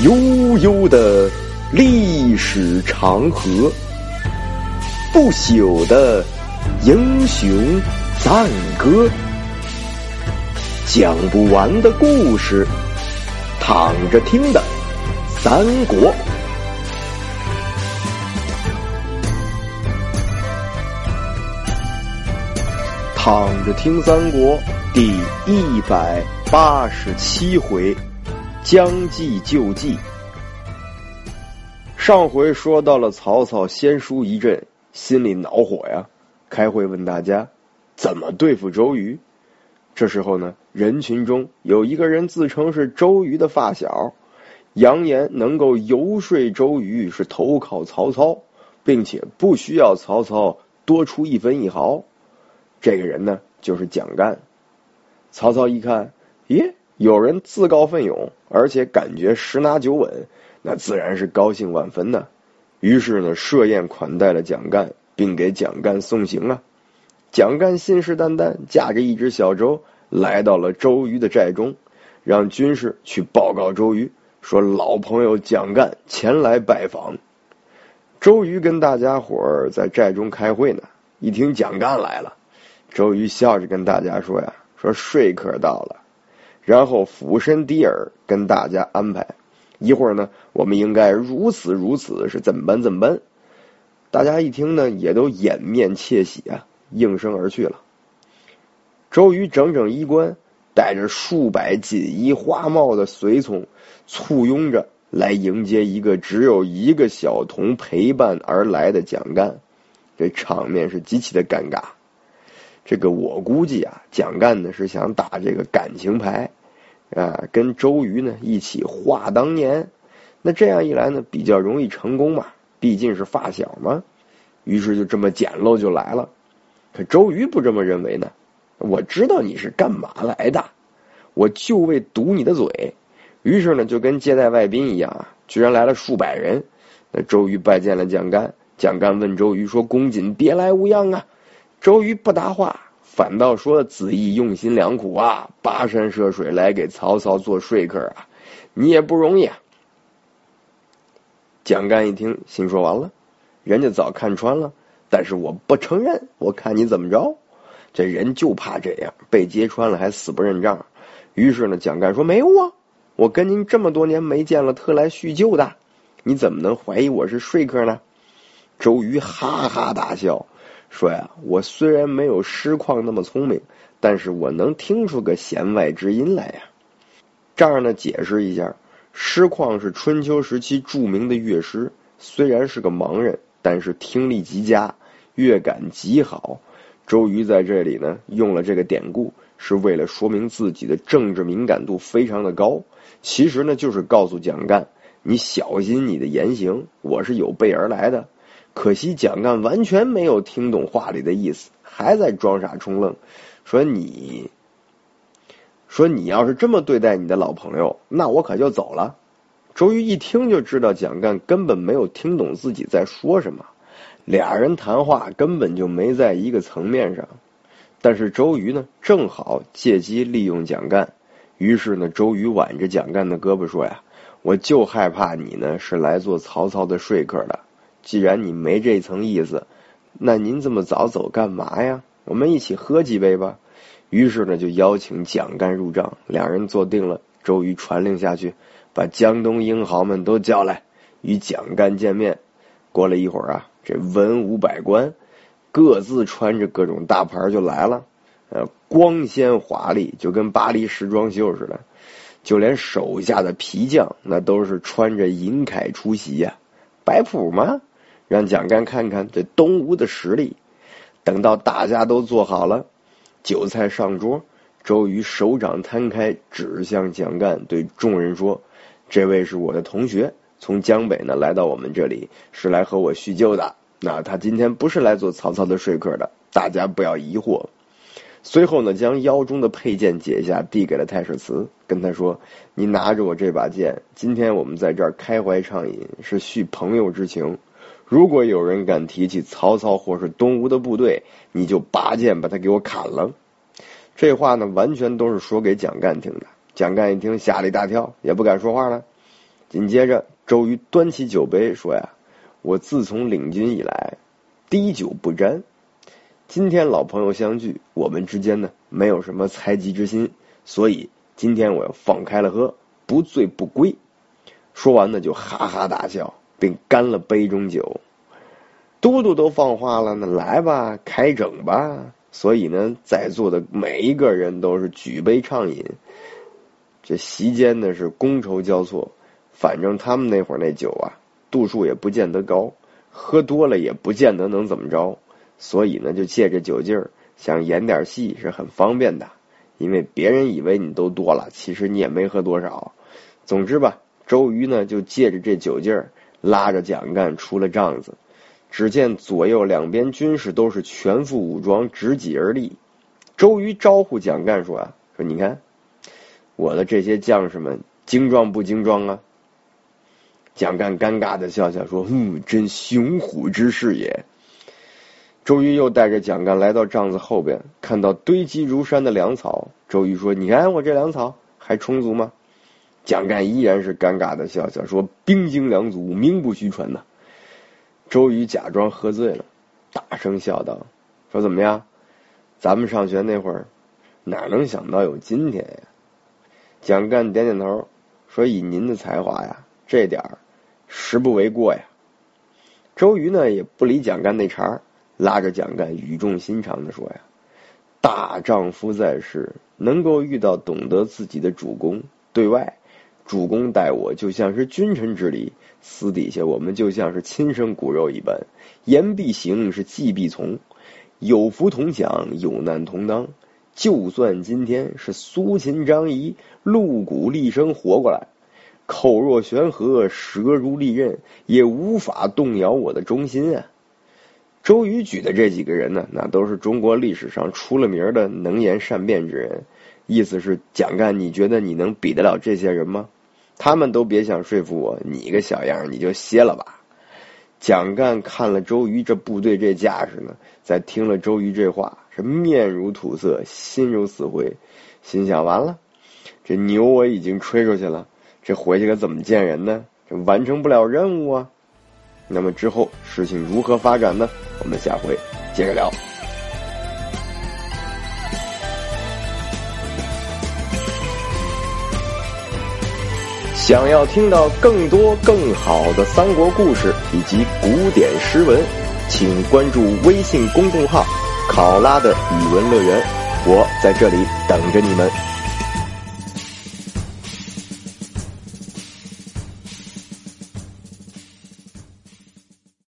悠悠的历史长河，不朽的英雄赞歌，讲不完的故事，躺着听的三国。躺着听三国第一百八十七回，将计就计。上回说到了曹操先输一阵，心里恼火呀，开会问大家怎么对付周瑜。这时候呢，人群中有一个人自称是周瑜的发小，扬言能够游说周瑜是投靠曹操，并且不需要曹操多出一分一毫。这个人呢，就是蒋干。曹操一看，咦，有人自告奋勇，而且感觉十拿九稳，那自然是高兴万分呐。于是呢，设宴款待了蒋干，并给蒋干送行啊。蒋干信誓旦旦，驾着一只小舟来到了周瑜的寨中，让军士去报告周瑜，说老朋友蒋干前来拜访。周瑜跟大家伙儿在寨中开会呢，一听蒋干来了。周瑜笑着跟大家说：“呀，说说客到了。”然后俯身低耳跟大家安排：“一会儿呢，我们应该如此如此，是怎么办？怎么办？”大家一听呢，也都掩面窃喜啊，应声而去了。周瑜整整衣冠，带着数百锦衣花帽的随从，簇拥着来迎接一个只有一个小童陪伴而来的蒋干，这场面是极其的尴尬。这个我估计啊，蒋干呢是想打这个感情牌啊，跟周瑜呢一起话当年。那这样一来呢，比较容易成功嘛，毕竟是发小嘛。于是就这么简陋就来了。可周瑜不这么认为呢。我知道你是干嘛来的，我就为堵你的嘴。于是呢，就跟接待外宾一样啊，居然来了数百人。那周瑜拜见了蒋干，蒋干问周瑜说：“公瑾别来无恙啊？”周瑜不答话，反倒说：“子义用心良苦啊，跋山涉水来给曹操做说客啊，你也不容易。”啊。”蒋干一听，心说：“完了，人家早看穿了，但是我不承认，我看你怎么着。”这人就怕这样，被揭穿了还死不认账。于是呢，蒋干说：“没有啊，我跟您这么多年没见了，特来叙旧的，你怎么能怀疑我是说客呢？”周瑜哈哈大笑。说呀，我虽然没有师旷那么聪明，但是我能听出个弦外之音来呀。这儿呢，解释一下，师旷是春秋时期著名的乐师，虽然是个盲人，但是听力极佳，乐感极好。周瑜在这里呢，用了这个典故，是为了说明自己的政治敏感度非常的高。其实呢，就是告诉蒋干，你小心你的言行，我是有备而来的。可惜蒋干完全没有听懂话里的意思，还在装傻充愣，说你，说你要是这么对待你的老朋友，那我可就走了。周瑜一听就知道蒋干根本没有听懂自己在说什么，俩人谈话根本就没在一个层面上。但是周瑜呢，正好借机利用蒋干，于是呢，周瑜挽着蒋干的胳膊说呀：“我就害怕你呢是来做曹操的说客的。”既然你没这层意思，那您这么早走干嘛呀？我们一起喝几杯吧。于是呢，就邀请蒋干入帐，两人坐定了。周瑜传令下去，把江东英豪们都叫来，与蒋干见面。过了一会儿啊，这文武百官各自穿着各种大牌就来了，呃，光鲜华丽，就跟巴黎时装秀似的。就连手下的皮匠，那都是穿着银铠出席呀，摆谱吗？让蒋干看看这东吴的实力。等到大家都坐好了，酒菜上桌，周瑜手掌摊开，指向蒋干，对众人说：“这位是我的同学，从江北呢来到我们这里，是来和我叙旧的。那他今天不是来做曹操的说客的，大家不要疑惑。”随后呢，将腰中的佩剑解下，递给了太史慈，跟他说：“你拿着我这把剑，今天我们在这儿开怀畅饮，是叙朋友之情。”如果有人敢提起曹操或是东吴的部队，你就拔剑把他给我砍了。这话呢，完全都是说给蒋干听的。蒋干一听，吓了一大跳，也不敢说话了。紧接着，周瑜端起酒杯说：“呀，我自从领军以来，滴酒不沾。今天老朋友相聚，我们之间呢没有什么猜忌之心，所以今天我要放开了喝，不醉不归。”说完呢，就哈哈大笑，并干了杯中酒。都督都放话了，那来吧，开整吧。所以呢，在座的每一个人都是举杯畅饮。这席间呢是觥筹交错，反正他们那会儿那酒啊，度数也不见得高，喝多了也不见得能怎么着。所以呢，就借着酒劲儿想演点戏是很方便的，因为别人以为你都多了，其实你也没喝多少。总之吧，周瑜呢就借着这酒劲儿，拉着蒋干出了帐子。只见左右两边军士都是全副武装，执戟而立。周瑜招呼蒋干说：“啊，说你看我的这些将士们精壮不精壮啊？”蒋干尴尬的笑笑说：“嗯，真雄虎之士也。”周瑜又带着蒋干来到帐子后边，看到堆积如山的粮草。周瑜说：“你看我这粮草还充足吗？”蒋干依然是尴尬的笑笑说：“兵精粮足，名不虚传呐。”周瑜假装喝醉了，大声笑道：“说怎么样？咱们上学那会儿，哪能想到有今天呀？”蒋干点点头，说：“以您的才华呀，这点儿实不为过呀。”周瑜呢也不理蒋干那茬，拉着蒋干语重心长的说：“呀，大丈夫在世，能够遇到懂得自己的主公，对外。”主公待我就像是君臣之礼，私底下我们就像是亲生骨肉一般，言必行，是计必从，有福同享，有难同当。就算今天是苏秦、张仪露骨厉声活过来，口若悬河，舌如利刃，也无法动摇我的忠心啊！周瑜举的这几个人呢，那都是中国历史上出了名的能言善辩之人。意思是蒋干，你觉得你能比得了这些人吗？他们都别想说服我，你个小样你就歇了吧。蒋干看了周瑜这部队这架势呢，在听了周瑜这话，是面如土色，心如死灰，心想：完了，这牛我已经吹出去了，这回去可怎么见人呢？这完成不了任务啊。那么之后事情如何发展呢？我们下回接着聊。想要听到更多更好的三国故事以及古典诗文，请关注微信公众号“考拉的语文乐园”，我在这里等着你们。